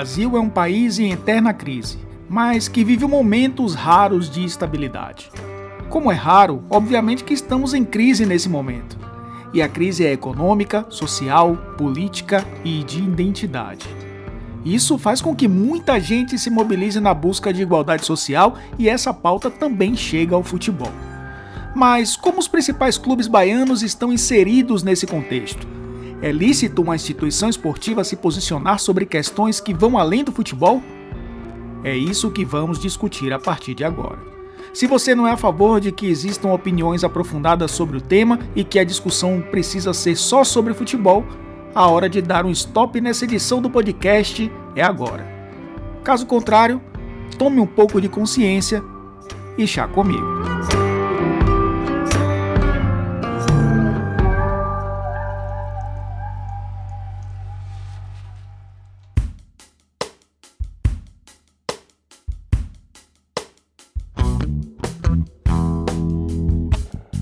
Brasil é um país em eterna crise, mas que vive momentos raros de estabilidade. Como é raro, obviamente que estamos em crise nesse momento. E a crise é econômica, social, política e de identidade. Isso faz com que muita gente se mobilize na busca de igualdade social e essa pauta também chega ao futebol. Mas como os principais clubes baianos estão inseridos nesse contexto? É lícito uma instituição esportiva se posicionar sobre questões que vão além do futebol? É isso que vamos discutir a partir de agora. Se você não é a favor de que existam opiniões aprofundadas sobre o tema e que a discussão precisa ser só sobre futebol, a hora de dar um stop nessa edição do podcast é agora. Caso contrário, tome um pouco de consciência e chá comigo.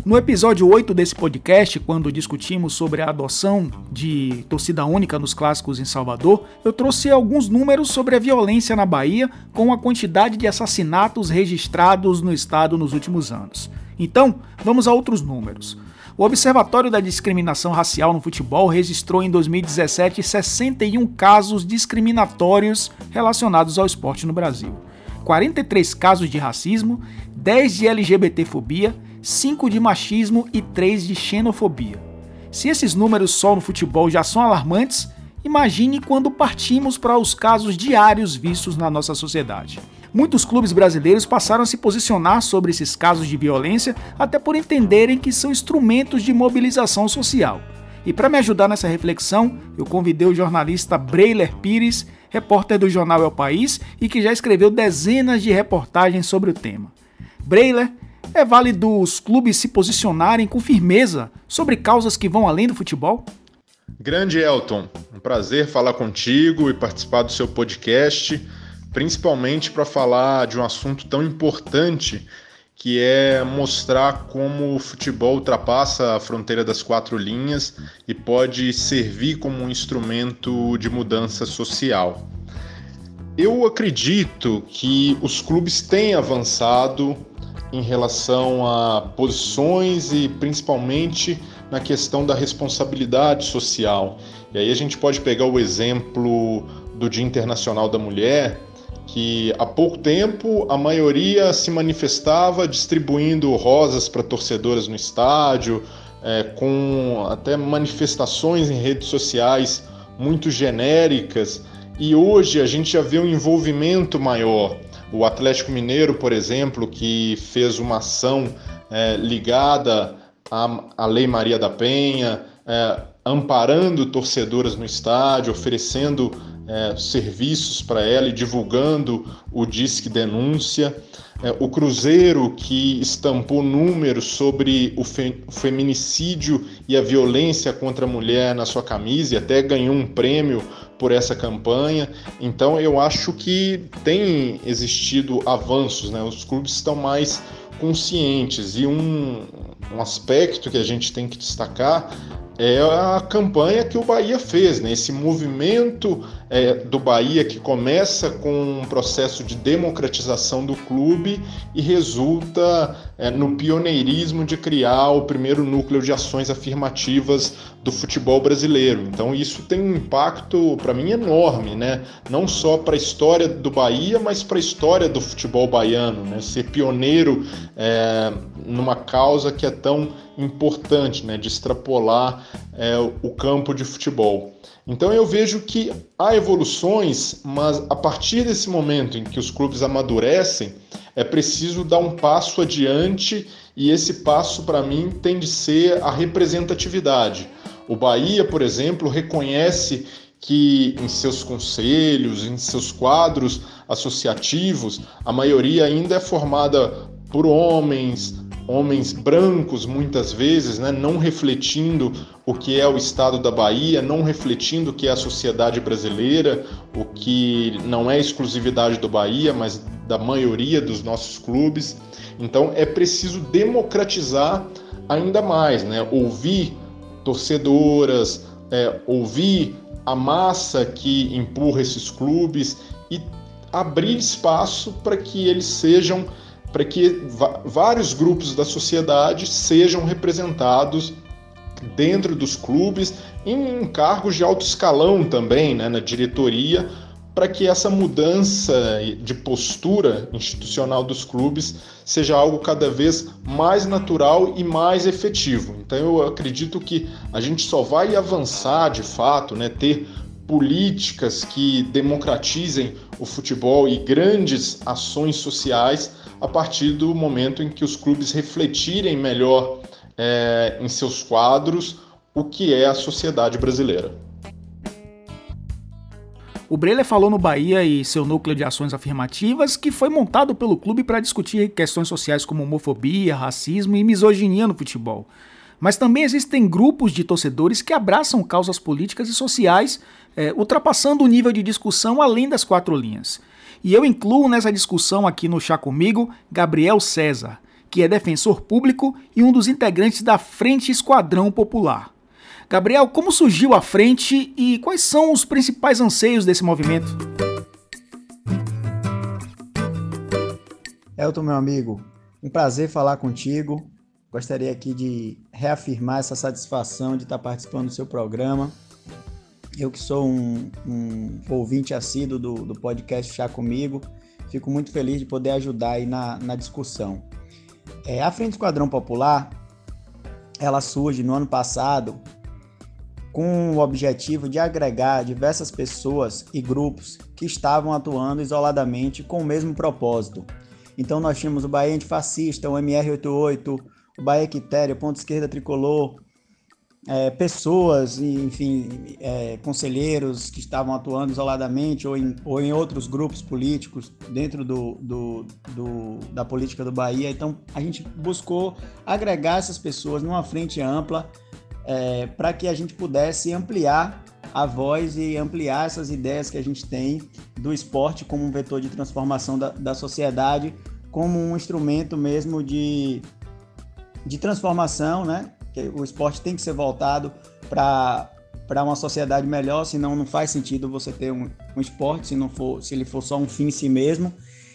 No episódio 8 desse podcast, quando discutimos sobre a adoção de torcida única nos clássicos em Salvador, eu trouxe alguns números sobre a violência na Bahia com a quantidade de assassinatos registrados no estado nos últimos anos. Então, vamos a outros números. O Observatório da Discriminação Racial no Futebol registrou em 2017 61 casos discriminatórios relacionados ao esporte no Brasil. 43 casos de racismo, 10 de LGBTfobia 5 de machismo e 3 de xenofobia. Se esses números só no futebol já são alarmantes, imagine quando partimos para os casos diários vistos na nossa sociedade. Muitos clubes brasileiros passaram a se posicionar sobre esses casos de violência, até por entenderem que são instrumentos de mobilização social. E para me ajudar nessa reflexão, eu convidei o jornalista Breiler Pires, repórter do jornal El País e que já escreveu dezenas de reportagens sobre o tema. Breiler é válido os clubes se posicionarem com firmeza sobre causas que vão além do futebol? Grande Elton, um prazer falar contigo e participar do seu podcast, principalmente para falar de um assunto tão importante que é mostrar como o futebol ultrapassa a fronteira das quatro linhas e pode servir como um instrumento de mudança social. Eu acredito que os clubes têm avançado em relação a posições e principalmente na questão da responsabilidade social. E aí a gente pode pegar o exemplo do Dia Internacional da Mulher, que há pouco tempo a maioria se manifestava distribuindo rosas para torcedoras no estádio, é, com até manifestações em redes sociais muito genéricas, e hoje a gente já vê um envolvimento maior o Atlético Mineiro, por exemplo, que fez uma ação é, ligada à, à, Lei Maria da Penha, é, amparando torcedoras no estádio, oferecendo é, serviços para ela e divulgando o Disque Denúncia. É, o Cruzeiro, que estampou números sobre o, fe o feminicídio e a violência contra a mulher na sua camisa e até ganhou um prêmio por essa campanha. Então eu acho que tem existido avanços, né? Os clubes estão mais conscientes e um, um aspecto que a gente tem que destacar é a campanha que o Bahia fez, né? esse movimento é, do Bahia que começa com um processo de democratização do clube e resulta é, no pioneirismo de criar o primeiro núcleo de ações afirmativas do futebol brasileiro. Então isso tem um impacto para mim enorme, né? não só para a história do Bahia, mas para a história do futebol baiano, né? ser pioneiro é, numa causa que é tão importante, né, de extrapolar é, o campo de futebol. Então eu vejo que há evoluções, mas a partir desse momento em que os clubes amadurecem, é preciso dar um passo adiante e esse passo para mim tem de ser a representatividade. O Bahia, por exemplo, reconhece que em seus conselhos, em seus quadros associativos, a maioria ainda é formada por homens, homens brancos muitas vezes, né, não refletindo o que é o estado da Bahia, não refletindo o que é a sociedade brasileira, o que não é exclusividade do Bahia, mas da maioria dos nossos clubes. Então é preciso democratizar ainda mais, né, ouvir torcedoras, é, ouvir a massa que empurra esses clubes e abrir espaço para que eles sejam, para que vários grupos da sociedade sejam representados dentro dos clubes, em cargos de alto escalão também, né, na diretoria, para que essa mudança de postura institucional dos clubes seja algo cada vez mais natural e mais efetivo. Então eu acredito que a gente só vai avançar de fato, né, ter políticas que democratizem o futebol e grandes ações sociais a partir do momento em que os clubes refletirem melhor é, em seus quadros o que é a sociedade brasileira. O Breler falou no Bahia e seu núcleo de ações afirmativas que foi montado pelo clube para discutir questões sociais como homofobia, racismo e misoginia no futebol. Mas também existem grupos de torcedores que abraçam causas políticas e sociais, é, ultrapassando o nível de discussão além das quatro linhas. E eu incluo nessa discussão aqui no Chá Comigo Gabriel César, que é defensor público e um dos integrantes da Frente Esquadrão Popular. Gabriel, como surgiu a frente e quais são os principais anseios desse movimento? Elton, meu amigo, um prazer falar contigo. Gostaria aqui de reafirmar essa satisfação de estar participando do seu programa. Eu que sou um, um ouvinte assíduo do, do podcast Chá Comigo, fico muito feliz de poder ajudar aí na, na discussão. É, a Frente Esquadrão Popular, ela surge no ano passado com o objetivo de agregar diversas pessoas e grupos que estavam atuando isoladamente com o mesmo propósito. Então nós tínhamos o Bahia Antifascista, o MR88, o Bahia Quitéria, Ponto Esquerda Tricolor, é, pessoas, enfim, é, conselheiros que estavam atuando isoladamente ou em, ou em outros grupos políticos dentro do, do, do, da política do Bahia. Então a gente buscou agregar essas pessoas numa frente ampla é, para que a gente pudesse ampliar a voz e ampliar essas ideias que a gente tem do esporte como um vetor de transformação da, da sociedade, como um instrumento mesmo de, de transformação, né? O esporte tem que ser voltado para para uma sociedade melhor, senão não faz sentido você ter um, um esporte se não for se ele for só um fim em si mesmo.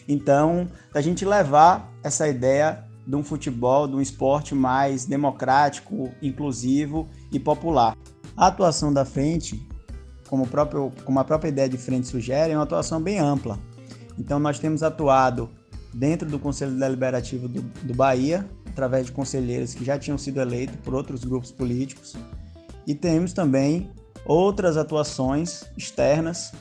Então, a gente levar essa ideia de um futebol, de um esporte mais democrático, inclusivo e popular. A atuação da frente, como, próprio, como a própria ideia de frente sugere, é uma atuação bem ampla. Então, nós temos atuado dentro do Conselho Deliberativo do, do Bahia, através de conselheiros que já tinham sido eleitos por outros grupos políticos, e temos também outras atuações externas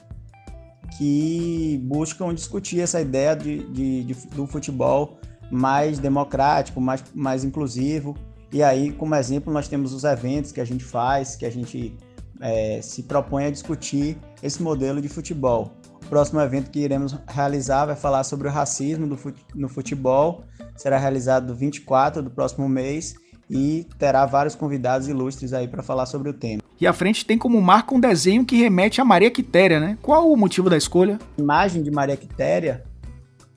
que buscam discutir essa ideia de, de, de, do futebol mais democrático, mais, mais inclusivo. E aí, como exemplo, nós temos os eventos que a gente faz, que a gente é, se propõe a discutir esse modelo de futebol. O próximo evento que iremos realizar vai falar sobre o racismo no futebol. Será realizado no 24 do próximo mês e terá vários convidados ilustres aí para falar sobre o tema. E à frente tem como marca um desenho que remete a Maria Quitéria, né? Qual o motivo da escolha? A imagem de Maria Quitéria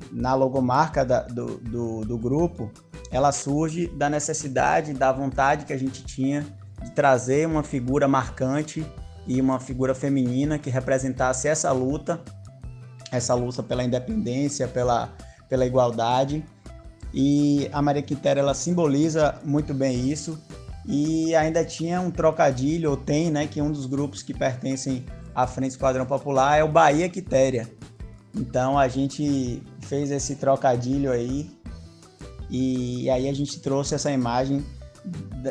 na logomarca da, do, do, do grupo, ela surge da necessidade, da vontade que a gente tinha de trazer uma figura marcante e uma figura feminina que representasse essa luta, essa luta pela independência, pela, pela igualdade. E a Maria Quitéria ela simboliza muito bem isso. E ainda tinha um trocadilho, ou tem, né, que um dos grupos que pertencem à Frente Esquadrão Popular é o Bahia Quitéria. Então a gente fez esse trocadilho aí e aí a gente trouxe essa imagem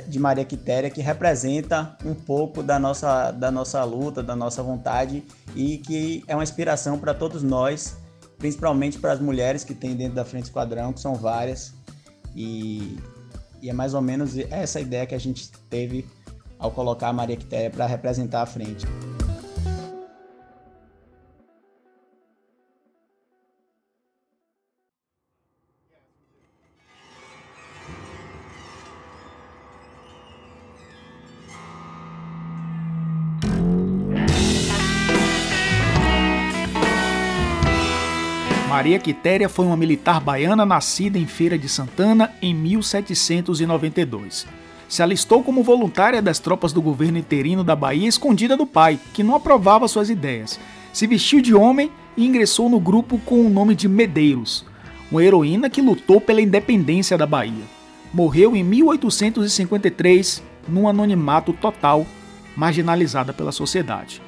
de Maria Quitéria que representa um pouco da nossa, da nossa luta, da nossa vontade e que é uma inspiração para todos nós, principalmente para as mulheres que tem dentro da Frente Esquadrão, que são várias. E, e é mais ou menos essa ideia que a gente teve ao colocar a Maria Quitéria para representar a frente. Maria Quitéria foi uma militar baiana nascida em Feira de Santana em 1792. Se alistou como voluntária das tropas do governo interino da Bahia escondida do pai, que não aprovava suas ideias. Se vestiu de homem e ingressou no grupo com o nome de Medeiros, uma heroína que lutou pela independência da Bahia. Morreu em 1853 num anonimato total, marginalizada pela sociedade.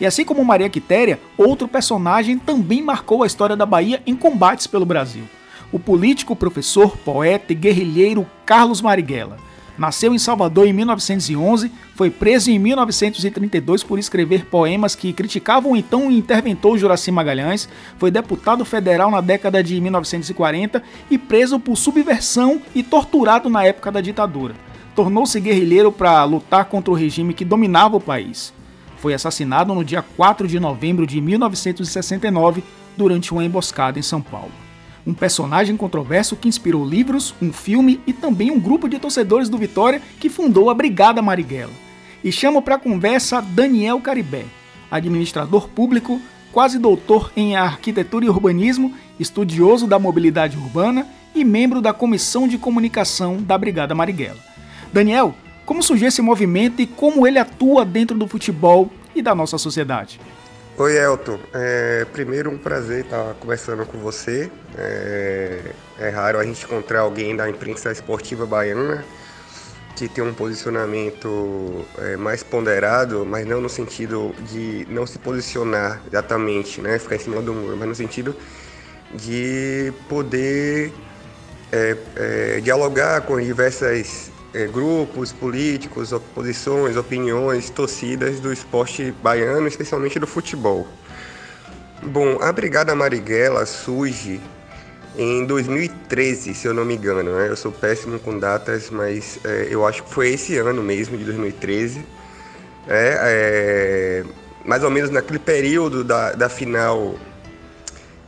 E assim como Maria Quitéria, outro personagem também marcou a história da Bahia em combates pelo Brasil. O político, professor, poeta e guerrilheiro Carlos Marighella. Nasceu em Salvador em 1911, foi preso em 1932 por escrever poemas que criticavam o então interventor Juraci Magalhães, foi deputado federal na década de 1940 e preso por subversão e torturado na época da ditadura. Tornou-se guerrilheiro para lutar contra o regime que dominava o país foi assassinado no dia 4 de novembro de 1969 durante uma emboscada em São Paulo. Um personagem controverso que inspirou livros, um filme e também um grupo de torcedores do Vitória que fundou a Brigada Marighella. E chamo para conversa Daniel Caribé, administrador público, quase doutor em arquitetura e urbanismo, estudioso da mobilidade urbana e membro da comissão de comunicação da Brigada Marighella. Daniel, como surgiu esse movimento e como ele atua dentro do futebol e da nossa sociedade? Oi, Elton. É, primeiro, um prazer estar conversando com você. É, é raro a gente encontrar alguém da imprensa esportiva baiana que tem um posicionamento é, mais ponderado, mas não no sentido de não se posicionar exatamente, né, ficar em cima do muro, mas no sentido de poder é, é, dialogar com diversas é, grupos políticos, oposições, opiniões, torcidas do esporte baiano, especialmente do futebol. Bom, a Brigada Marighella surge em 2013, se eu não me engano. Né? Eu sou péssimo com datas, mas é, eu acho que foi esse ano mesmo, de 2013. É, é, mais ou menos naquele período da, da final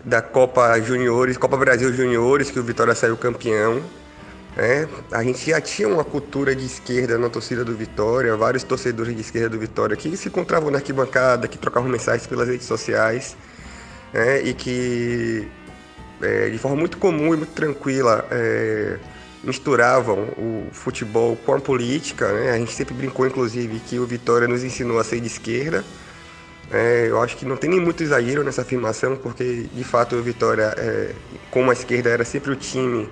da Copa Juniores, Copa Brasil Juniores, que o Vitória saiu campeão. É, a gente já tinha uma cultura de esquerda na torcida do Vitória, vários torcedores de esquerda do Vitória que se encontravam na arquibancada, que trocavam mensagens pelas redes sociais é, e que é, de forma muito comum e muito tranquila é, misturavam o futebol com a política. Né? A gente sempre brincou, inclusive, que o Vitória nos ensinou a ser de esquerda. É, eu acho que não tem nem muito exagero nessa afirmação, porque de fato o Vitória, é, como a esquerda, era sempre o time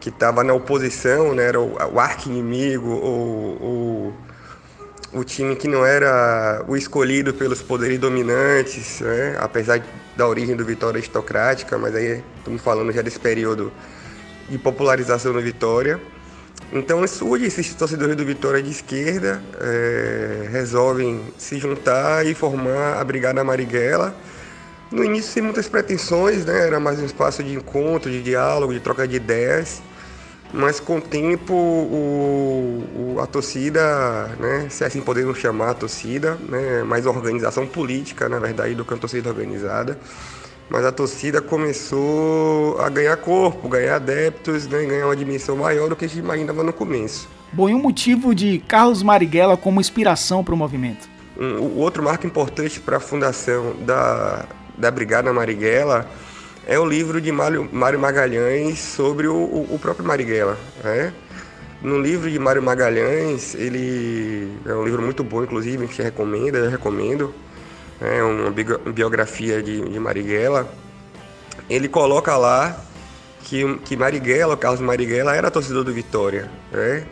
que estava na oposição, né, era o, o arqui-inimigo, o, o, o time que não era o escolhido pelos poderes dominantes, né, apesar da origem do Vitória aristocrática, mas aí estamos falando já desse período de popularização do Vitória. Então surge esses torcedores do Vitória de esquerda, é, resolvem se juntar e formar a Brigada Marighella. No início sem muitas pretensões, né? era mais um espaço de encontro, de diálogo, de troca de ideias mas com o tempo o, o, a torcida, né, se assim podemos chamar a torcida, né, mais organização política, na verdade, do que uma torcida organizada, mas a torcida começou a ganhar corpo, ganhar adeptos, né, ganhar uma dimensão maior do que a gente imaginava no começo. Bom, e um motivo de Carlos Marighella como inspiração para o movimento? Um, o outro marco importante para a fundação da, da Brigada Marighella é o livro de Mário, Mário Magalhães sobre o, o próprio Marighella. Né? No livro de Mário Magalhães, ele é um livro muito bom, inclusive, gente recomenda, eu recomendo. É uma biografia de, de Marighella. Ele coloca lá que, que Marighella, Carlos Marighella, era torcedor do Vitória. Né?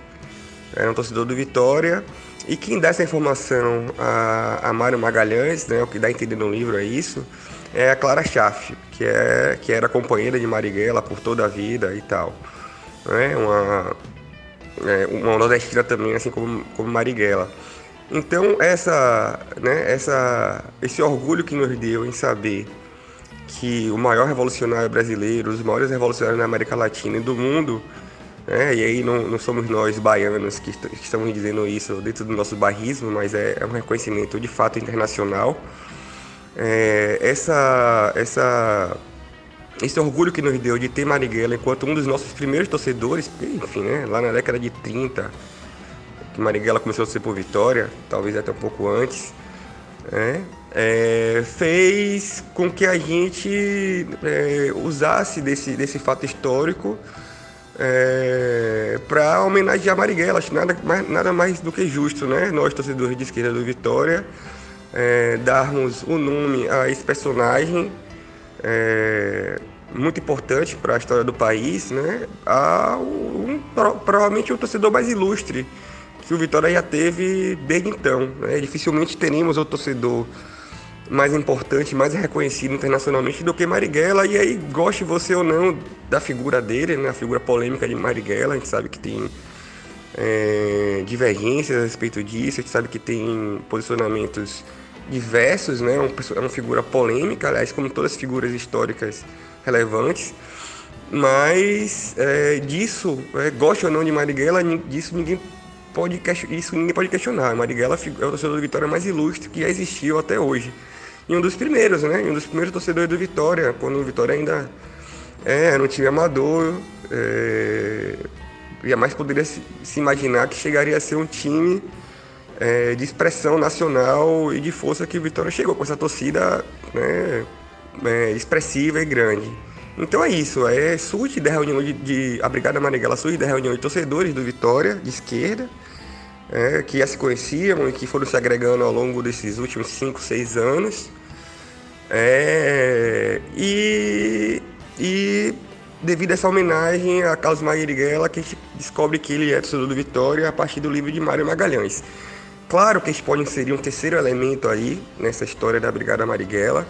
Era um torcedor do Vitória. E quem dá essa informação a, a Mário Magalhães, né, o que dá a entender no livro é isso, é a Clara Schaff, que, é, que era companheira de Marighella por toda a vida e tal. Né? Uma, é, uma nordestina também, assim como, como Marighella. Então, essa, né, essa, esse orgulho que nos deu em saber que o maior revolucionário brasileiro, os maiores revolucionários na América Latina e do mundo, né, e aí não, não somos nós baianos que, que, estamos dizendo isso dentro do nosso barrismo, mas é, é um reconhecimento de fato internacional é, essa, essa, esse orgulho que nos deu de ter Marighella enquanto um dos nossos primeiros torcedores, porque, enfim, né, lá na década de 30, que Marighella começou a ser por Vitória, talvez até um pouco antes, né, é, fez com que a gente é, usasse desse, desse fato histórico é, para homenagear Marighella. Acho nada nada mais do que justo, né? Nós, torcedores de esquerda do Vitória, é, darmos o nome a esse personagem é, muito importante para a história do país, né? A um, provavelmente o torcedor mais ilustre que o Vitória já teve desde então. Né? Dificilmente teremos o torcedor mais importante, mais reconhecido internacionalmente do que Marighella. E aí, goste você ou não da figura dele, né? a figura polêmica de Marighella, a gente sabe que tem é, divergências a respeito disso, a gente sabe que tem posicionamentos diversos, né? É uma figura polêmica, aliás, como todas as figuras históricas relevantes. Mas é, disso, é, goste ou não de Marighella, disso ninguém pode isso ninguém pode questionar. Marighella é o torcedor do Vitória mais ilustre que já existiu até hoje e um dos primeiros, né? Um dos primeiros torcedores do Vitória, quando o Vitória ainda é, era um time amador. É, jamais poderia se, imaginar que chegaria a ser um time é, de expressão nacional e de força que o Vitória chegou com essa torcida né, é, expressiva e grande. Então é isso, é, surge da reunião de, de a Brigada Marighella surge da reunião de torcedores do Vitória, de esquerda, é, que já se conheciam e que foram se agregando ao longo desses últimos 5, 6 anos. É, e, e devido a essa homenagem a Carlos Marighella, que a gente descobre que ele é torcedor do Vitória a partir do livro de Mário Magalhães. Claro que a gente pode inserir um terceiro elemento aí nessa história da Brigada Marighella,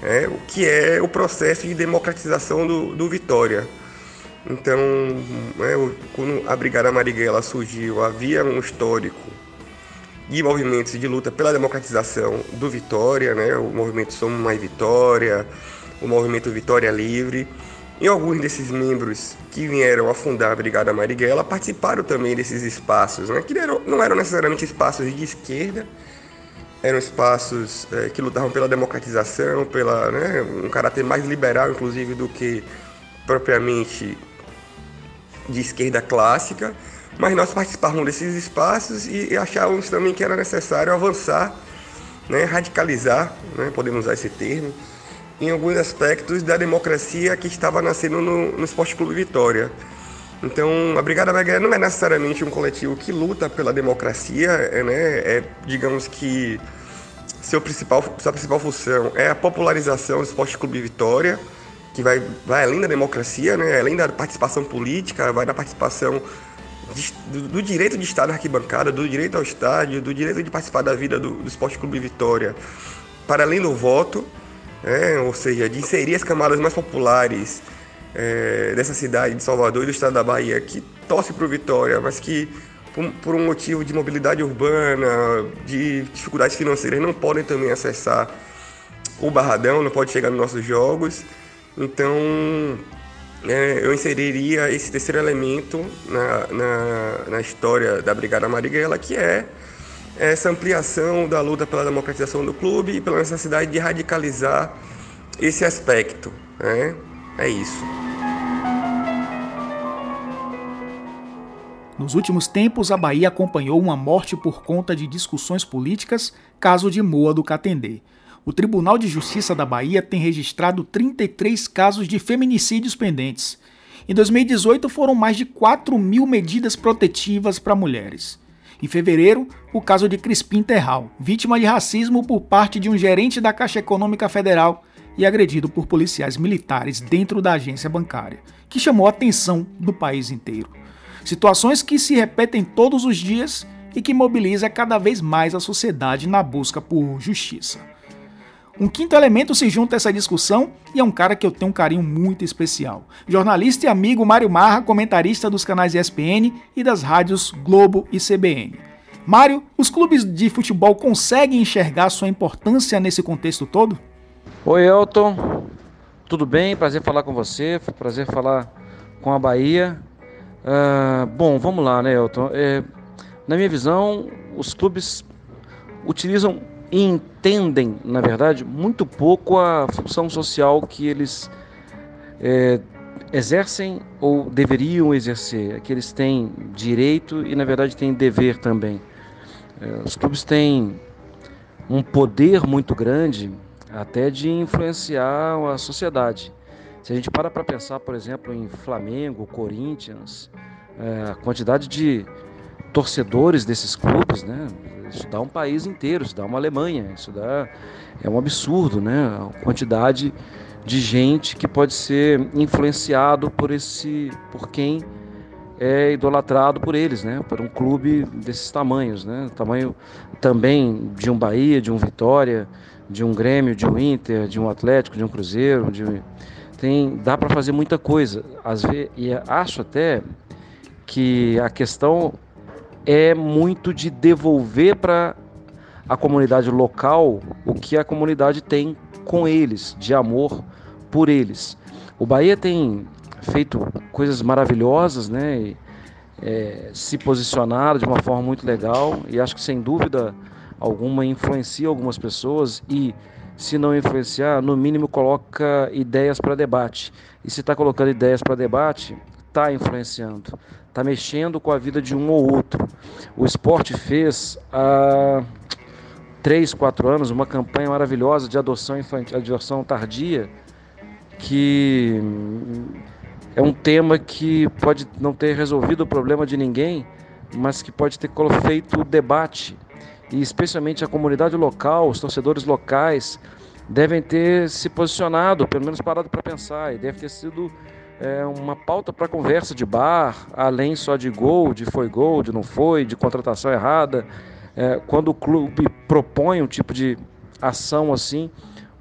é, o que é o processo de democratização do, do Vitória. Então, é, quando a Brigada Marighella surgiu, havia um histórico de movimentos de luta pela democratização do Vitória, né? o movimento Somos Mais Vitória, o movimento Vitória Livre. E alguns desses membros que vieram a fundar a Brigada Marighella participaram também desses espaços, né? que não eram necessariamente espaços de esquerda, eram espaços é, que lutavam pela democratização, pela né, um caráter mais liberal, inclusive, do que propriamente de esquerda clássica, mas nós participávamos desses espaços e achávamos também que era necessário avançar, né, radicalizar, né, podemos usar esse termo, em alguns aspectos da democracia que estava nascendo no, no Esporte Clube Vitória. Então, a Brigada Maguera não é necessariamente um coletivo que luta pela democracia, é, né, é digamos que seu principal, sua principal função é a popularização do Esporte Clube Vitória, que vai, vai além da democracia, né? além da participação política, vai da participação de, do, do, direito de estar na arquibancada, do direito ao estádio, do direito de participar da vida do, do Esporte Clube Vitória, para além do voto, é, ou seja, de inserir as camadas mais populares é, dessa cidade de Salvador e do estado da Bahia, que torce para o Vitória, mas que por, por, um motivo de mobilidade urbana, de dificuldades financeiras, não podem também acessar o Barradão, não pode chegar nos nossos jogos. Então, é, eu inseriria esse terceiro elemento na, na, na, história da Brigada Marighella, que é essa ampliação da luta pela democratização do clube e pela necessidade de radicalizar esse aspecto. Né? É isso. Nos últimos tempos, a Bahia acompanhou uma morte por conta de discussões políticas, caso de Moa do Catendê o Tribunal de Justiça da Bahia tem registrado 33 casos de feminicídios pendentes. Em 2018, foram mais de 4 mil medidas protetivas para mulheres. Em fevereiro, o caso de Crispim Terral, vítima de racismo por parte de um gerente da Caixa Econômica Federal e agredido por policiais militares dentro da agência bancária, que chamou a atenção do país inteiro. Situações que se repetem todos os dias e que mobiliza cada vez mais a sociedade na busca por justiça. Um quinto elemento se junta a essa discussão e é um cara que eu tenho um carinho muito especial. Jornalista e amigo Mário Marra, comentarista dos canais ESPN e das rádios Globo e CBN. Mário, os clubes de futebol conseguem enxergar sua importância nesse contexto todo? Oi, Elton. Tudo bem? Prazer falar com você. Prazer falar com a Bahia. Uh, bom, vamos lá, né, Elton? É, na minha visão, os clubes utilizam e entendem, na verdade, muito pouco a função social que eles é, exercem ou deveriam exercer, que eles têm direito e, na verdade, têm dever também. É, os clubes têm um poder muito grande até de influenciar a sociedade. Se a gente para para pensar, por exemplo, em Flamengo, Corinthians, é, a quantidade de torcedores desses clubes, né? Isso dá um país inteiro, isso dá uma Alemanha, isso dá é um absurdo, né? A quantidade de gente que pode ser influenciado por esse, por quem é idolatrado por eles, né? Por um clube desses tamanhos, né? Tamanho também de um Bahia, de um Vitória, de um Grêmio, de um Inter, de um Atlético, de um Cruzeiro, de tem dá para fazer muita coisa. Às vezes, e acho até que a questão é muito de devolver para a comunidade local o que a comunidade tem com eles, de amor por eles. O Bahia tem feito coisas maravilhosas, né? E, é, se posicionado de uma forma muito legal e acho que sem dúvida alguma influencia algumas pessoas e se não influenciar, no mínimo coloca ideias para debate. E se está colocando ideias para debate, está influenciando, está mexendo com a vida de um ou outro. O esporte fez há três, quatro anos uma campanha maravilhosa de adoção infantil, adoção tardia, que é um tema que pode não ter resolvido o problema de ninguém, mas que pode ter feito debate. E especialmente a comunidade local, os torcedores locais, devem ter se posicionado, pelo menos parado para pensar, e deve ter sido é, uma pauta para conversa de bar, além só de gol, de foi gol, de não foi, de contratação errada. É, quando o clube propõe um tipo de ação assim,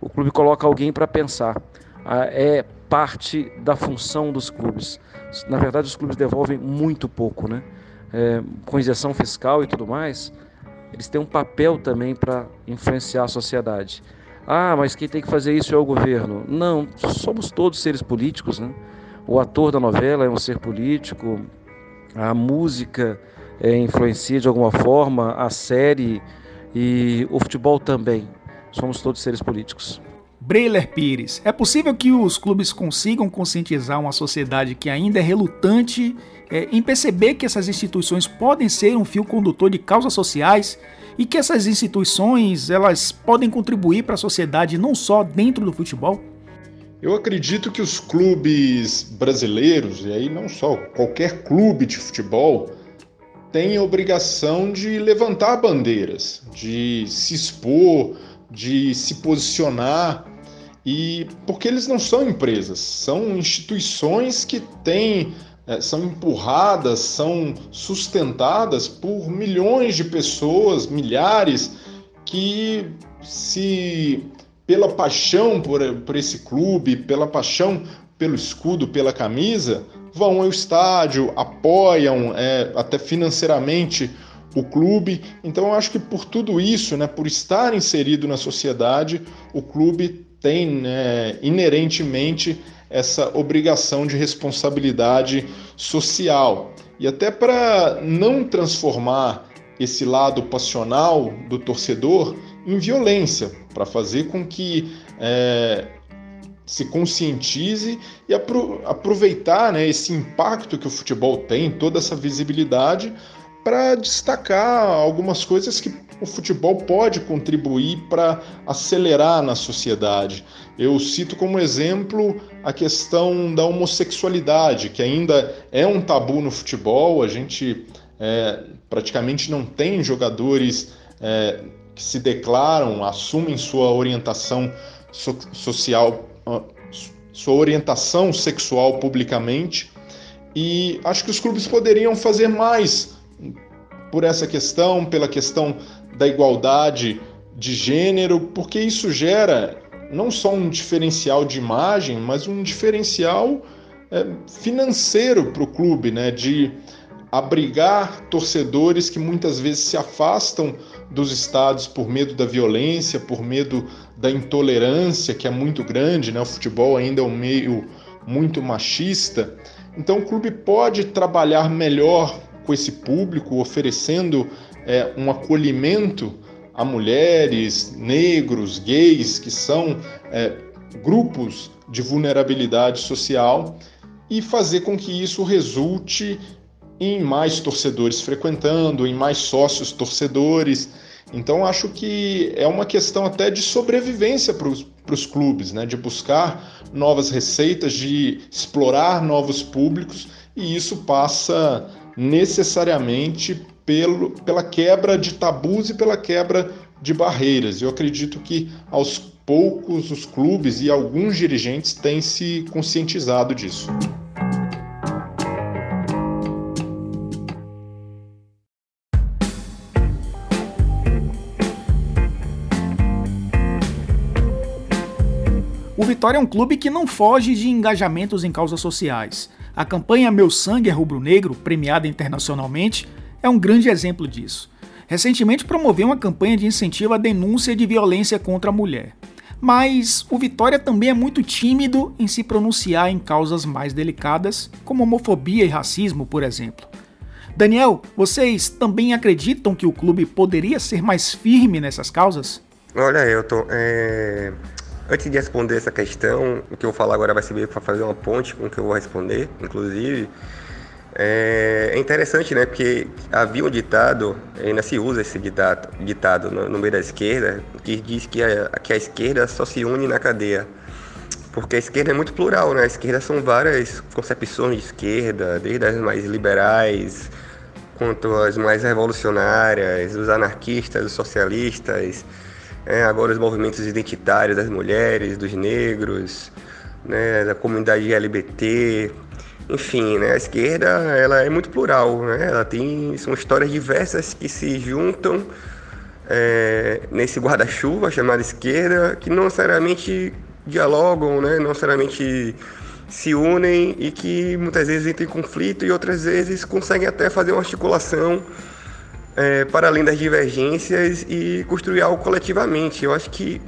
o clube coloca alguém para pensar. É parte da função dos clubes. Na verdade, os clubes devolvem muito pouco, né? É, com injeção fiscal e tudo mais, eles têm um papel também para influenciar a sociedade. Ah, mas quem tem que fazer isso é o governo. Não, somos todos seres políticos, né? O ator da novela é um ser político, a música é, influencia de alguma forma, a série e o futebol também. Somos todos seres políticos. Breiler Pires, é possível que os clubes consigam conscientizar uma sociedade que ainda é relutante é, em perceber que essas instituições podem ser um fio condutor de causas sociais e que essas instituições elas podem contribuir para a sociedade não só dentro do futebol? Eu acredito que os clubes brasileiros, e aí não só qualquer clube de futebol, tem a obrigação de levantar bandeiras, de se expor, de se posicionar e porque eles não são empresas, são instituições que têm é, são empurradas, são sustentadas por milhões de pessoas, milhares, que se pela paixão por, por esse clube, pela paixão pelo escudo, pela camisa, vão ao estádio, apoiam é, até financeiramente o clube. Então eu acho que por tudo isso, né, por estar inserido na sociedade, o clube tem né, inerentemente essa obrigação de responsabilidade social. E até para não transformar esse lado passional do torcedor em violência, para fazer com que é, se conscientize e apro aproveitar né, esse impacto que o futebol tem, toda essa visibilidade, para destacar algumas coisas que o futebol pode contribuir para acelerar na sociedade. Eu cito como exemplo a questão da homossexualidade, que ainda é um tabu no futebol, a gente é, praticamente não tem jogadores é, que se declaram, assumem sua orientação so social, sua orientação sexual publicamente. E acho que os clubes poderiam fazer mais por essa questão, pela questão da igualdade de gênero, porque isso gera não só um diferencial de imagem, mas um diferencial é, financeiro para o clube, né? De abrigar torcedores que muitas vezes se afastam dos estádios por medo da violência, por medo da intolerância, que é muito grande, né? O futebol ainda é um meio muito machista. Então o clube pode trabalhar melhor com esse público, oferecendo é, um acolhimento a mulheres, negros, gays, que são é, grupos de vulnerabilidade social, e fazer com que isso resulte em mais torcedores frequentando, em mais sócios torcedores. Então, acho que é uma questão até de sobrevivência para os clubes, né? de buscar novas receitas, de explorar novos públicos, e isso passa necessariamente pelo, pela quebra de tabus e pela quebra de barreiras. Eu acredito que aos poucos os clubes e alguns dirigentes têm se conscientizado disso. Vitória é um clube que não foge de engajamentos em causas sociais. A campanha Meu Sangue é Rubro-Negro, premiada internacionalmente, é um grande exemplo disso. Recentemente promoveu uma campanha de incentivo à denúncia de violência contra a mulher. Mas o Vitória também é muito tímido em se pronunciar em causas mais delicadas, como homofobia e racismo, por exemplo. Daniel, vocês também acreditam que o clube poderia ser mais firme nessas causas? Olha, Elton, é... antes de responder essa questão, o que eu vou falar agora vai servir para fazer uma ponte com o que eu vou responder, inclusive. É, interessante, né? Porque havia um ditado, ainda se usa esse ditado, ditado no, no meio da esquerda, que diz que a, que a esquerda só se une na cadeia. Porque a esquerda é muito plural, né? A esquerda são várias concepções de esquerda, desde as mais liberais, quanto as mais revolucionárias, os anarquistas, os socialistas, é, agora os movimentos identitários das mulheres, dos negros, né, da comunidade LGBT, enfim, né, a esquerda ela é muito plural, né? Ela tem são histórias diversas que se juntam é, nesse guarda-chuva chamado esquerda, que não necessariamente dialogam, né? Não necessariamente se unem e que muitas vezes entram em conflito e outras vezes conseguem até fazer uma articulação é, para além das divergências e construir algo coletivamente. Eu acho que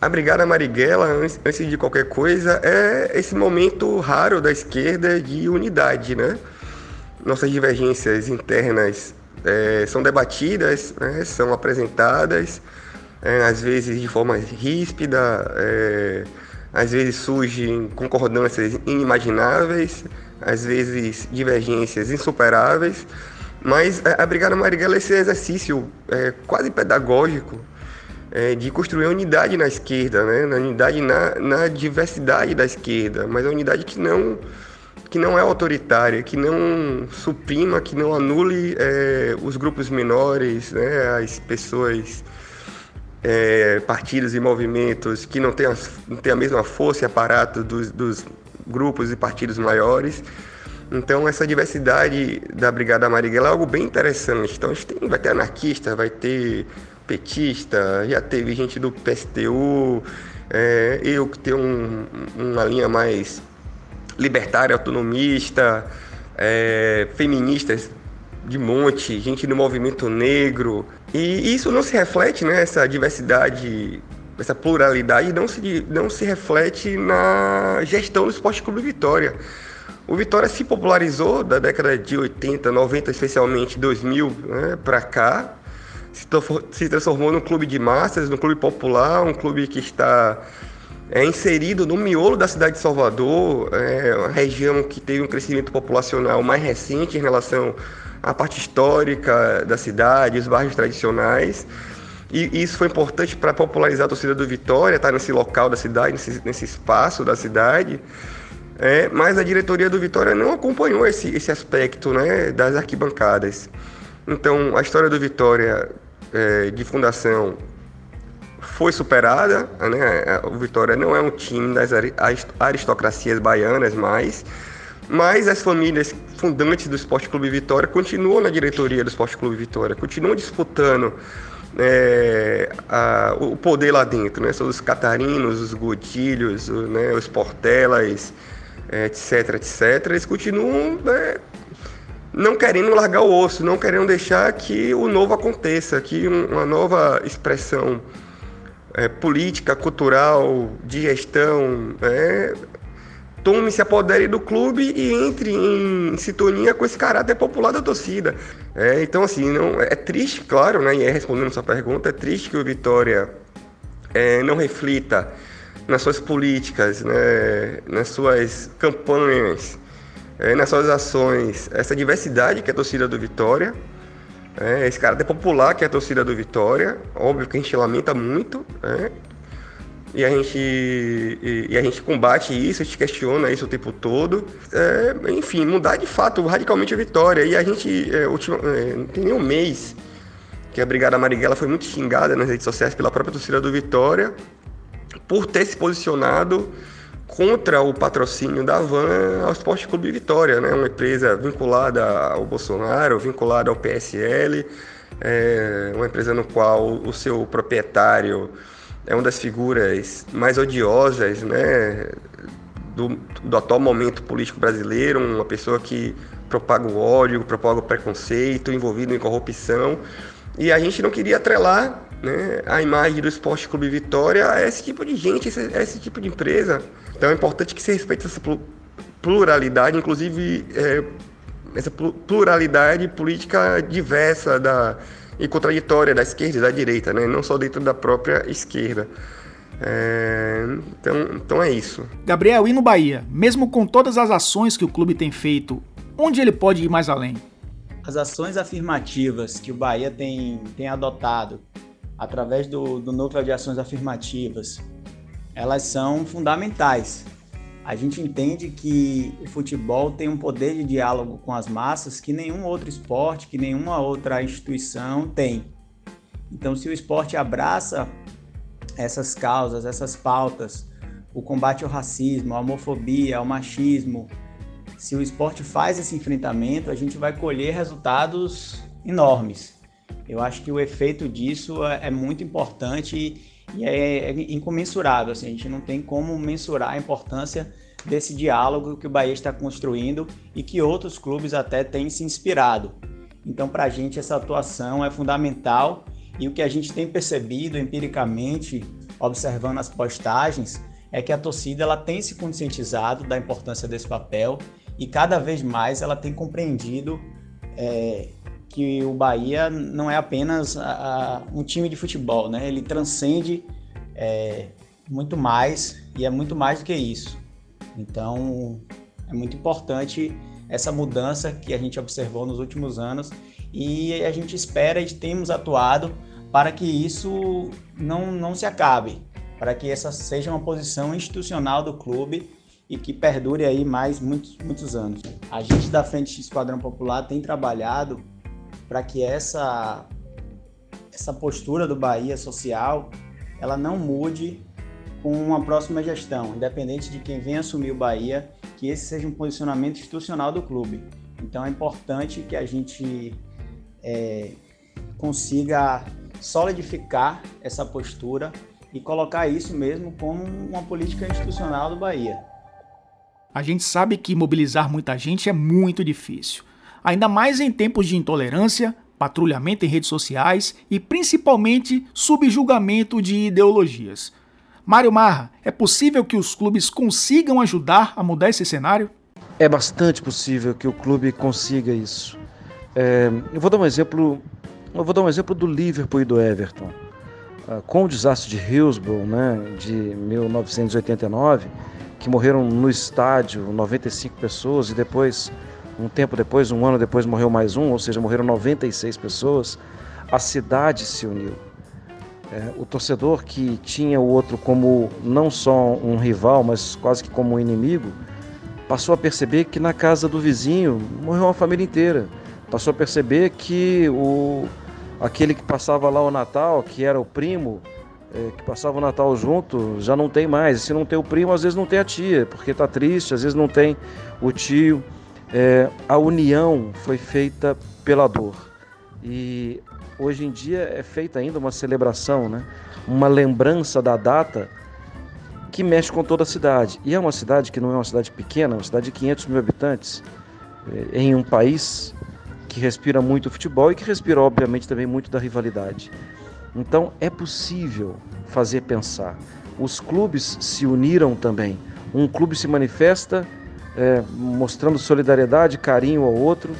a Brigada Marighella, antes de qualquer coisa, é esse momento raro da esquerda de unidade, né? Nossas divergências internas é, são debatidas, né? são apresentadas, é, às vezes de forma ríspida, é, às vezes surgem concordâncias inimagináveis, às vezes divergências insuperáveis, mas a Brigada Marighella é esse exercício é, quase pedagógico é, de construir a unidade na esquerda, né? na unidade na, na diversidade da esquerda, mas a unidade que não que não é autoritária, que não suprima, que não anule é, os grupos menores, né? as pessoas, é, partidos e movimentos que não têm, a, não têm a mesma força e aparato dos, dos grupos e partidos maiores. Então essa diversidade da Brigada Marighella é algo bem interessante. Então a gente tem, vai ter anarquista, vai ter petista, já teve gente do PSTU, é, eu que tenho um, uma linha mais libertária, autonomista, é, feministas de monte, gente do movimento negro. E isso não se reflete, né, essa diversidade, essa pluralidade não se, não se reflete na gestão do Esporte Clube Vitória. O Vitória se popularizou da década de 80, 90, especialmente 2000 né, para cá, se transformou num clube de massas, num clube popular, um clube que está é, inserido no miolo da cidade de Salvador, é uma região que teve um crescimento populacional mais recente em relação à parte histórica da cidade, os bairros tradicionais. E isso foi importante para popularizar a torcida do Vitória, estar tá nesse local da cidade, nesse, nesse espaço da cidade. É, mas a diretoria do Vitória não acompanhou esse, esse aspecto né, das arquibancadas. Então, a história do Vitória é, de fundação foi superada. Né? O Vitória não é um time das aristocracias baianas mais, mas as famílias fundantes do Esporte Clube Vitória continuam na diretoria do Esporte Clube Vitória, continuam disputando é, a, o poder lá dentro, né? São os catarinos, os godilhos, né? os portelas, etc, etc. Eles continuam né? não querendo largar o osso, não querendo deixar que o novo aconteça, que uma nova expressão é, política, cultural, de gestão, é, tome, se apodere do clube e entre em sintonia com esse caráter popular da torcida. É, então, assim, não, é triste, claro, né, e é respondendo sua pergunta, é triste que o Vitória é, não reflita nas suas políticas, né, nas suas campanhas, é, nas suas ações essa diversidade que é a torcida do Vitória, é, esse caráter popular que é a torcida do Vitória, óbvio que a gente lamenta muito, é, e a gente, e, e, a gente combate isso, a gente questiona isso o tempo todo. É, enfim, mudar de fato radicalmente a vitória. E a gente, é, ultima, é, não tem nem um mês que a Brigada Marighella foi muito xingada nas redes sociais pela própria torcida do Vitória por ter se posicionado contra o patrocínio da Van ao Esporte Clube Vitória, né? uma empresa vinculada ao Bolsonaro, vinculada ao PSL, é uma empresa no qual o seu proprietário é uma das figuras mais odiosas né, do, do atual momento político brasileiro, uma pessoa que propaga o ódio, propaga o preconceito, envolvido em corrupção. E a gente não queria atrelar né, a imagem do Esporte Clube Vitória a esse tipo de gente, a esse tipo de empresa. Então é importante que se respeite essa pluralidade, inclusive é, essa pluralidade política diversa da, e contraditória da esquerda e da direita, né? não só dentro da própria esquerda. É, então, então é isso. Gabriel, e no Bahia? Mesmo com todas as ações que o clube tem feito, onde ele pode ir mais além? As ações afirmativas que o Bahia tem, tem adotado através do, do núcleo de ações afirmativas, elas são fundamentais a gente entende que o futebol tem um poder de diálogo com as massas que nenhum outro esporte, que nenhuma outra instituição tem. Então, se o esporte abraça essas causas, essas pautas, o combate ao racismo, à homofobia, ao machismo, se o esporte faz esse enfrentamento, a gente vai colher resultados enormes. Eu acho que o efeito disso é, é muito importante e é, é incomensurável. Assim, a gente não tem como mensurar a importância desse diálogo que o Bahia está construindo e que outros clubes até têm se inspirado. Então, para a gente, essa atuação é fundamental e o que a gente tem percebido empiricamente, observando as postagens, é que a torcida ela tem se conscientizado da importância desse papel e cada vez mais ela tem compreendido é, que o Bahia não é apenas a, a, um time de futebol, né? Ele transcende é, muito mais e é muito mais do que isso. Então, é muito importante essa mudança que a gente observou nos últimos anos e a gente espera e temos atuado para que isso não, não se acabe, para que essa seja uma posição institucional do clube e que perdure aí mais muitos, muitos anos. A gente da Frente Esquadrão Popular tem trabalhado para que essa essa postura do Bahia social ela não mude com uma próxima gestão, independente de quem venha assumir o Bahia, que esse seja um posicionamento institucional do clube. Então é importante que a gente é, consiga solidificar essa postura e colocar isso mesmo como uma política institucional do Bahia. A gente sabe que mobilizar muita gente é muito difícil, ainda mais em tempos de intolerância, patrulhamento em redes sociais e principalmente subjulgamento de ideologias. Mário Marra, é possível que os clubes consigam ajudar a mudar esse cenário? É bastante possível que o clube consiga isso. É, eu vou dar um exemplo. Eu vou dar um exemplo do Liverpool e do Everton. Ah, com o desastre de Hillsborough, né, de 1989, que morreram no estádio 95 pessoas e depois, um tempo depois, um ano depois, morreu mais um, ou seja, morreram 96 pessoas. A cidade se uniu é, o torcedor que tinha o outro como não só um rival, mas quase que como um inimigo, passou a perceber que na casa do vizinho morreu uma família inteira. Passou a perceber que o, aquele que passava lá o Natal, que era o primo, é, que passava o Natal junto, já não tem mais. E se não tem o primo, às vezes não tem a tia, porque está triste, às vezes não tem o tio. É, a união foi feita pela dor. E hoje em dia é feita ainda uma celebração, né? uma lembrança da data que mexe com toda a cidade. E é uma cidade que não é uma cidade pequena, é uma cidade de 500 mil habitantes, eh, em um país que respira muito futebol e que respira, obviamente, também muito da rivalidade. Então é possível fazer pensar. Os clubes se uniram também. Um clube se manifesta é, mostrando solidariedade, carinho ao outro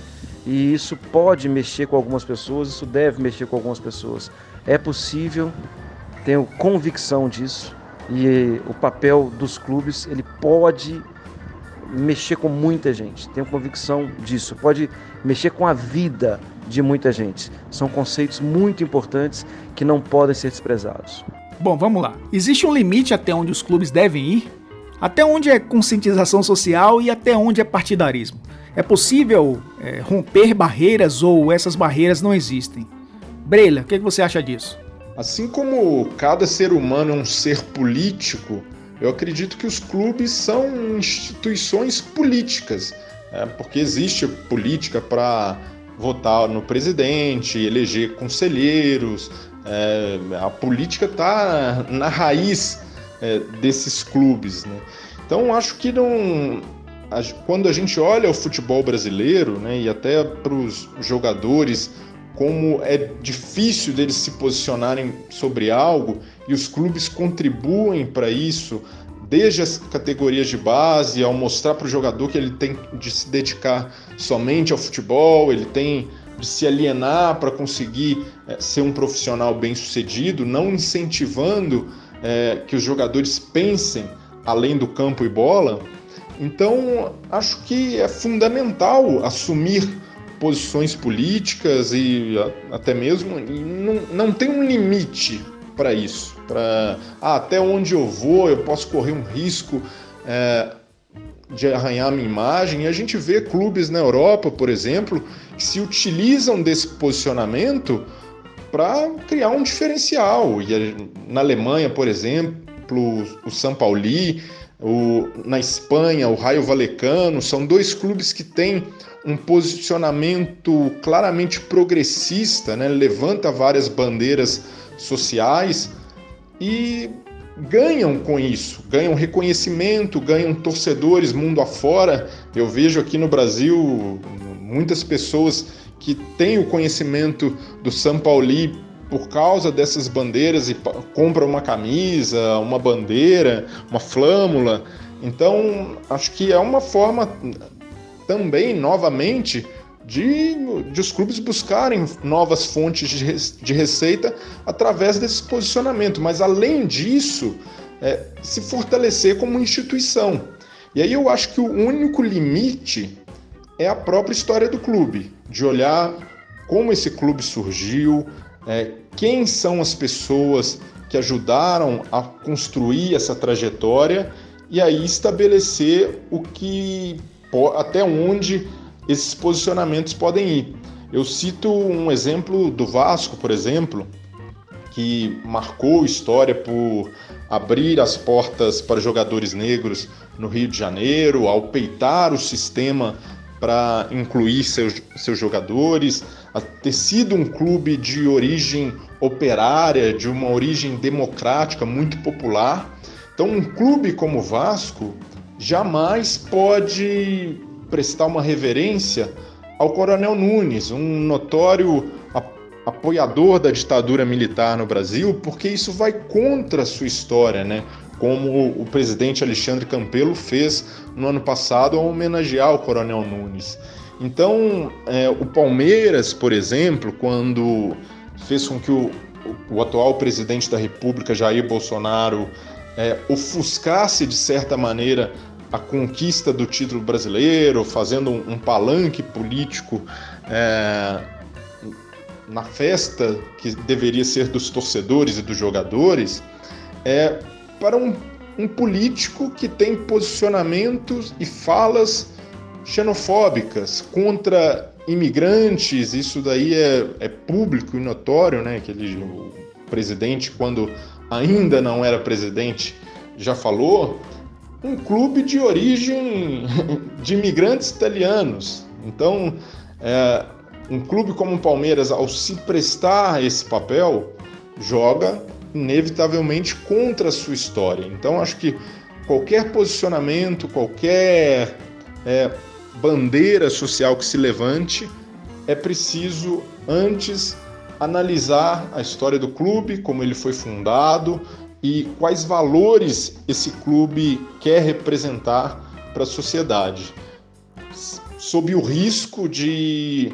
e isso pode mexer com algumas pessoas, isso deve mexer com algumas pessoas. É possível, tenho convicção disso, e o papel dos clubes ele pode mexer com muita gente. Tenho convicção disso. Pode mexer com a vida de muita gente. São conceitos muito importantes que não podem ser desprezados. Bom, vamos lá. Existe um limite até onde os clubes devem ir? Até onde é conscientização social e até onde é partidarismo? É possível é, romper barreiras ou essas barreiras não existem? Breila, o que, que você acha disso? Assim como cada ser humano é um ser político, eu acredito que os clubes são instituições políticas, é, porque existe política para votar no presidente, eleger conselheiros. É, a política está na raiz é, desses clubes. Né? Então, acho que não, quando a gente olha o futebol brasileiro, né, e até para os jogadores, como é difícil deles se posicionarem sobre algo e os clubes contribuem para isso, desde as categorias de base, ao mostrar para o jogador que ele tem de se dedicar somente ao futebol, ele tem de se alienar para conseguir é, ser um profissional bem sucedido, não incentivando é, que os jogadores pensem além do campo e bola. Então, acho que é fundamental assumir posições políticas e até mesmo e não, não tem um limite para isso. Para ah, até onde eu vou, eu posso correr um risco é, de arranhar minha imagem. E a gente vê clubes na Europa, por exemplo, que se utilizam desse posicionamento para criar um diferencial. E na Alemanha, por exemplo, o São Pauli o, na Espanha, o Raio Valecano, são dois clubes que têm um posicionamento claramente progressista, né? levanta várias bandeiras sociais e ganham com isso, ganham reconhecimento, ganham torcedores mundo afora. Eu vejo aqui no Brasil muitas pessoas que têm o conhecimento do São Paulo por causa dessas bandeiras e compra uma camisa, uma bandeira, uma flâmula. Então, acho que é uma forma também, novamente, de, de os clubes buscarem novas fontes de, de receita através desse posicionamento. Mas, além disso, é, se fortalecer como instituição. E aí eu acho que o único limite é a própria história do clube, de olhar como esse clube surgiu, é, quem são as pessoas que ajudaram a construir essa trajetória e aí estabelecer o que até onde esses posicionamentos podem ir. Eu cito um exemplo do Vasco, por exemplo, que marcou história por abrir as portas para jogadores negros no Rio de Janeiro, ao peitar o sistema para incluir seus, seus jogadores, a ter sido um clube de origem operária, de uma origem democrática muito popular. Então, um clube como o Vasco jamais pode prestar uma reverência ao Coronel Nunes, um notório apoiador da ditadura militar no Brasil, porque isso vai contra a sua história, né? Como o presidente Alexandre Campelo fez no ano passado ao homenagear o Coronel Nunes. Então, é, o Palmeiras, por exemplo, quando fez com que o, o atual presidente da República, Jair Bolsonaro, é, ofuscasse de certa maneira a conquista do título brasileiro, fazendo um, um palanque político é, na festa que deveria ser dos torcedores e dos jogadores, é, para um, um político que tem posicionamentos e falas xenofóbicas contra imigrantes, isso daí é, é público e notório, né? Que ele, o presidente, quando ainda não era presidente, já falou. Um clube de origem de imigrantes italianos. Então, é, um clube como o Palmeiras, ao se prestar esse papel, joga inevitavelmente contra a sua história. Então, acho que qualquer posicionamento, qualquer é, bandeira social que se levante, é preciso antes analisar a história do clube, como ele foi fundado e quais valores esse clube quer representar para a sociedade, sob o risco de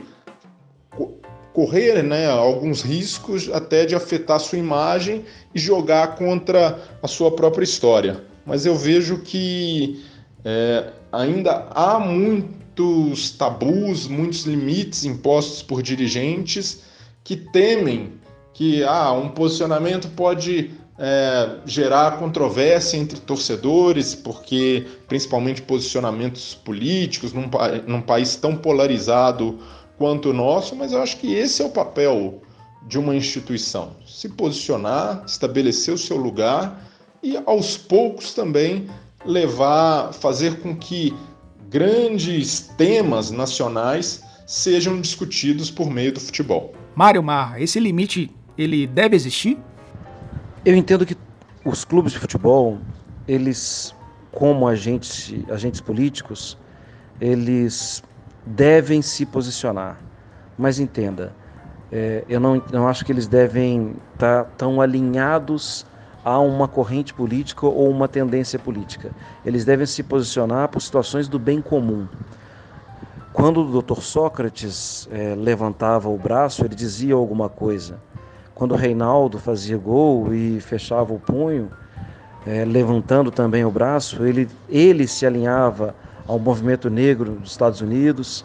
correr né, alguns riscos até de afetar sua imagem e jogar contra a sua própria história. Mas eu vejo que é, ainda há muitos tabus, muitos limites impostos por dirigentes que temem que ah, um posicionamento pode é, gerar controvérsia entre torcedores, porque principalmente posicionamentos políticos num, num país tão polarizado quanto o nosso, mas eu acho que esse é o papel de uma instituição: se posicionar, estabelecer o seu lugar e aos poucos também levar, fazer com que grandes temas nacionais sejam discutidos por meio do futebol. Mário Marra, esse limite ele deve existir? Eu entendo que os clubes de futebol, eles, como agentes, agentes políticos, eles devem se posicionar. Mas entenda, é, eu não, não acho que eles devem estar tá tão alinhados a uma corrente política ou uma tendência política. Eles devem se posicionar por situações do bem comum. Quando o Dr. Sócrates é, levantava o braço, ele dizia alguma coisa. Quando o Reinaldo fazia gol e fechava o punho, é, levantando também o braço, ele, ele se alinhava ao movimento negro dos Estados Unidos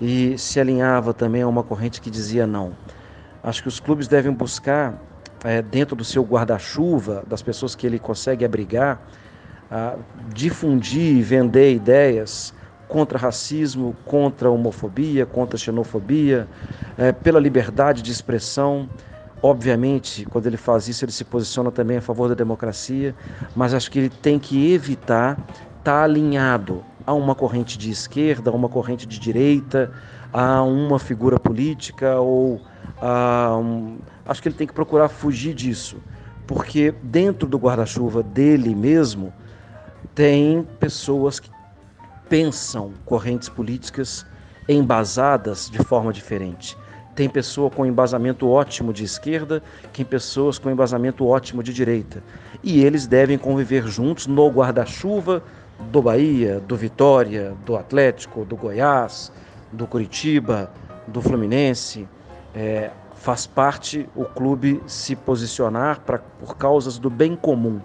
e se alinhava também a uma corrente que dizia não. Acho que os clubes devem buscar, é, dentro do seu guarda-chuva, das pessoas que ele consegue abrigar, difundir e vender ideias contra racismo, contra homofobia, contra xenofobia, é, pela liberdade de expressão. Obviamente, quando ele faz isso, ele se posiciona também a favor da democracia, mas acho que ele tem que evitar estar tá alinhado a uma corrente de esquerda, a uma corrente de direita, a uma figura política ou a um... acho que ele tem que procurar fugir disso, porque dentro do guarda-chuva dele mesmo tem pessoas que pensam correntes políticas embasadas de forma diferente. Tem pessoa com embasamento ótimo de esquerda, tem pessoas com embasamento ótimo de direita. E eles devem conviver juntos no guarda-chuva do Bahia, do Vitória, do Atlético, do Goiás, do Curitiba, do Fluminense. É, faz parte o clube se posicionar pra, por causas do bem comum.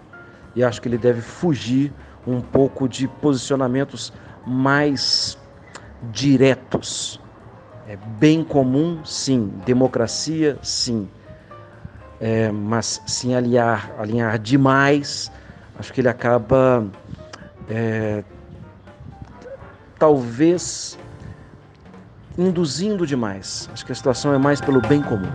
E acho que ele deve fugir um pouco de posicionamentos mais diretos. É bem comum, sim. Democracia, sim. É, mas se alinhar, alinhar demais, acho que ele acaba é, talvez induzindo demais. Acho que a situação é mais pelo bem comum.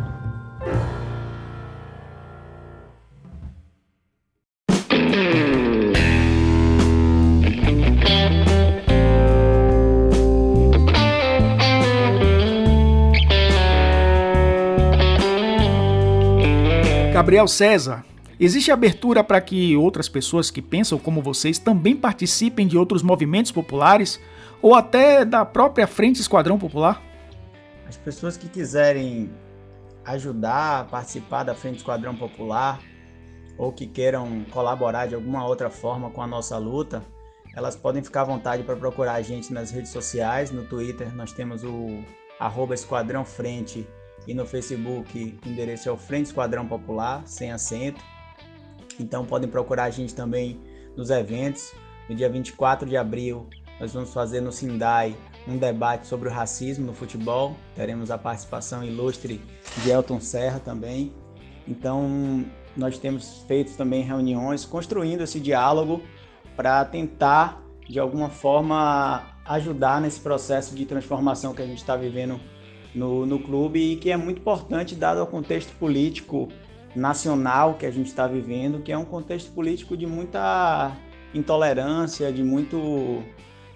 Gabriel César, Existe abertura para que outras pessoas que pensam como vocês também participem de outros movimentos populares ou até da própria Frente Esquadrão Popular? As pessoas que quiserem ajudar a participar da Frente Esquadrão Popular ou que queiram colaborar de alguma outra forma com a nossa luta, elas podem ficar à vontade para procurar a gente nas redes sociais. No Twitter nós temos o arroba Esquadrão Frente e no Facebook o endereço é o Frente Esquadrão Popular, sem acento. Então podem procurar a gente também nos eventos. No dia 24 de abril, nós vamos fazer no Sindai um debate sobre o racismo no futebol. Teremos a participação ilustre de Elton Serra também. Então, nós temos feito também reuniões construindo esse diálogo para tentar, de alguma forma, ajudar nesse processo de transformação que a gente está vivendo no, no clube e que é muito importante, dado o contexto político nacional que a gente está vivendo, que é um contexto político de muita intolerância, de, muito,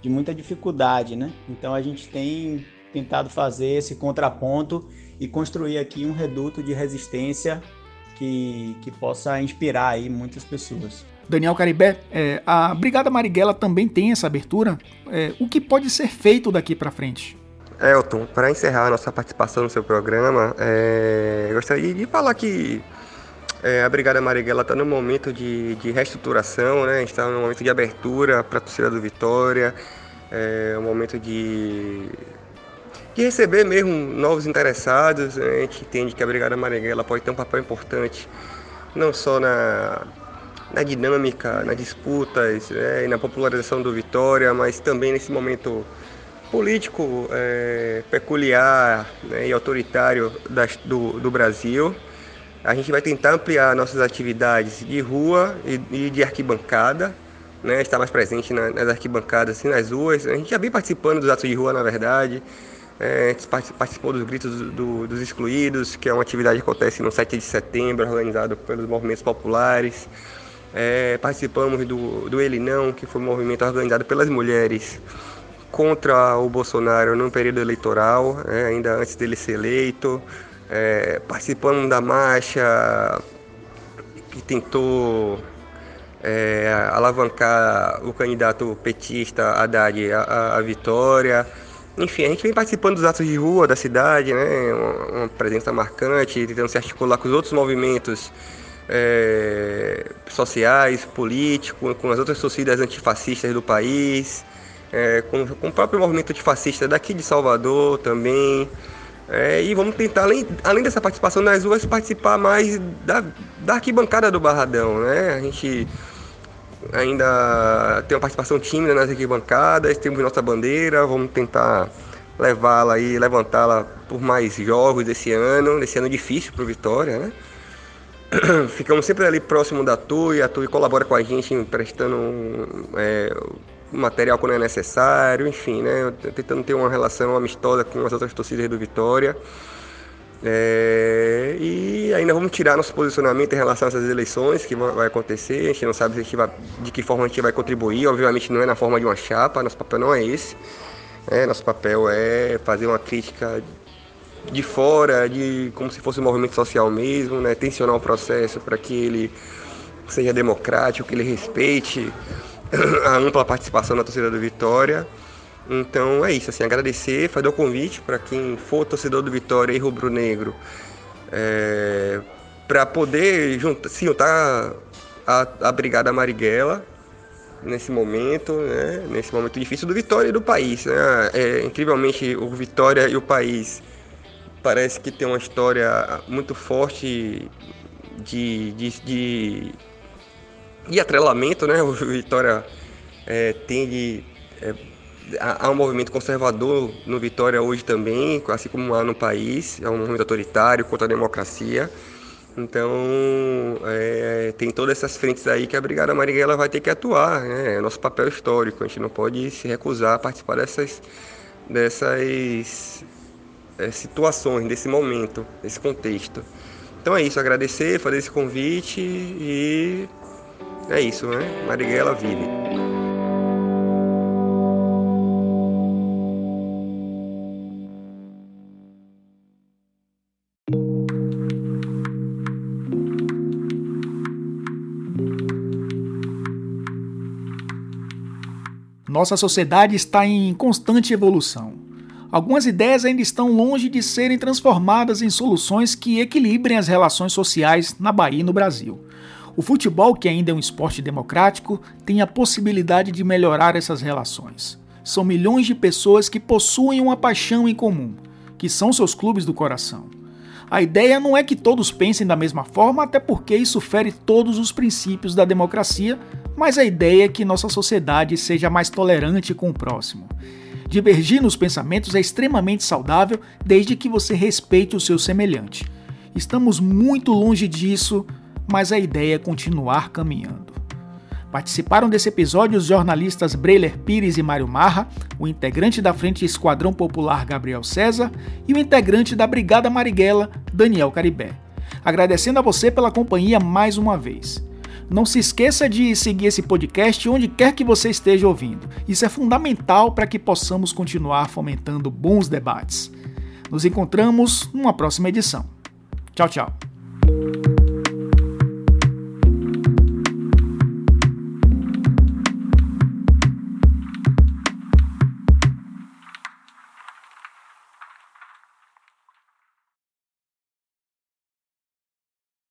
de muita dificuldade, né? Então a gente tem tentado fazer esse contraponto e construir aqui um reduto de resistência que, que possa inspirar aí muitas pessoas. Daniel Caribé, é, a Brigada Marighella também tem essa abertura. É, o que pode ser feito daqui para frente? Elton, para encerrar a nossa participação no seu programa, é, eu gostaria de falar que é, a Brigada Marighella está no momento de, de reestruturação, né? está no momento de abertura para a torcida do Vitória, é um momento de, de receber mesmo novos interessados. Né? A gente entende que a Brigada Marighella pode ter um papel importante, não só na, na dinâmica, nas disputas né? e na popularização do Vitória, mas também nesse momento político é, peculiar né? e autoritário das, do, do Brasil. A gente vai tentar ampliar nossas atividades de rua e de arquibancada, né? estar mais presente nas arquibancadas, assim, nas ruas. A gente já vem participando dos atos de rua, na verdade. É, participou dos gritos do, dos excluídos, que é uma atividade que acontece no 7 de setembro, organizado pelos movimentos populares. É, participamos do, do Ele Não, que foi um movimento organizado pelas mulheres contra o Bolsonaro no período eleitoral, é, ainda antes dele ser eleito. É, participamos da marcha que tentou é, alavancar o candidato petista Haddad à, à vitória. Enfim, a gente vem participando dos atos de rua da cidade, né? uma, uma presença marcante, tentando se articular com os outros movimentos é, sociais, políticos, com as outras torcidas antifascistas do país, é, com, com, o próprio movimento antifascista daqui de Salvador também. É, e vamos tentar, além, além dessa participação nas ruas, participar mais da, da arquibancada do Barradão. Né? A gente ainda tem uma participação tímida nas arquibancadas, temos nossa bandeira, vamos tentar levá-la e levantá-la por mais jogos desse ano, desse ano difícil para o Vitória, né? ficamos sempre ali próximo da TUI, a TUI colabora com a gente emprestando é, material quando é necessário, enfim, né, tentando ter uma relação amistosa com as outras torcidas do Vitória. É, e ainda vamos tirar nosso posicionamento em relação a essas eleições que vai acontecer. A gente não sabe vai, de que forma a gente vai contribuir. Obviamente não é na forma de uma chapa, nosso papel não é esse. É, nosso papel é fazer uma crítica de fora, de como se fosse um movimento social mesmo, né? tensionar o processo para que ele seja democrático, que ele respeite a ampla participação da torcida do Vitória. Então é isso, assim, agradecer, fazer o convite para quem for torcedor do Vitória e rubro-negro, é, para poder juntar, se juntar à Brigada Marighella nesse momento, né, nesse momento difícil do Vitória e do país. Né? É, incrivelmente, o Vitória e o país parece que tem uma história muito forte de, de, de, de atrelamento, né? O Vitória é, tende. É, há um movimento conservador no Vitória hoje também, assim como há no país, é um movimento autoritário contra a democracia. Então, é, tem todas essas frentes aí que a Brigada Marighella vai ter que atuar, né? é nosso papel histórico, a gente não pode se recusar a participar dessas, dessas é, situações, desse momento, desse contexto. Então é isso, agradecer, fazer esse convite e é isso, né? Marighella vive. Nossa sociedade está em constante evolução algumas ideias ainda estão longe de serem transformadas em soluções que equilibrem as relações sociais na Bahia e no Brasil. O futebol, que ainda é um esporte democrático, tem a possibilidade de melhorar essas relações. São milhões de pessoas que possuem uma paixão em comum, que são seus clubes do coração. A ideia não é que todos pensem da mesma forma, até porque isso fere todos os princípios da democracia, mas a ideia é que nossa sociedade seja mais tolerante com o próximo. Divergir nos pensamentos é extremamente saudável desde que você respeite o seu semelhante. Estamos muito longe disso, mas a ideia é continuar caminhando. Participaram desse episódio os jornalistas Breiler Pires e Mário Marra, o integrante da Frente Esquadrão Popular Gabriel César e o integrante da Brigada Marighella, Daniel Caribé. Agradecendo a você pela companhia mais uma vez. Não se esqueça de seguir esse podcast onde quer que você esteja ouvindo. Isso é fundamental para que possamos continuar fomentando bons debates. Nos encontramos numa próxima edição. Tchau, tchau.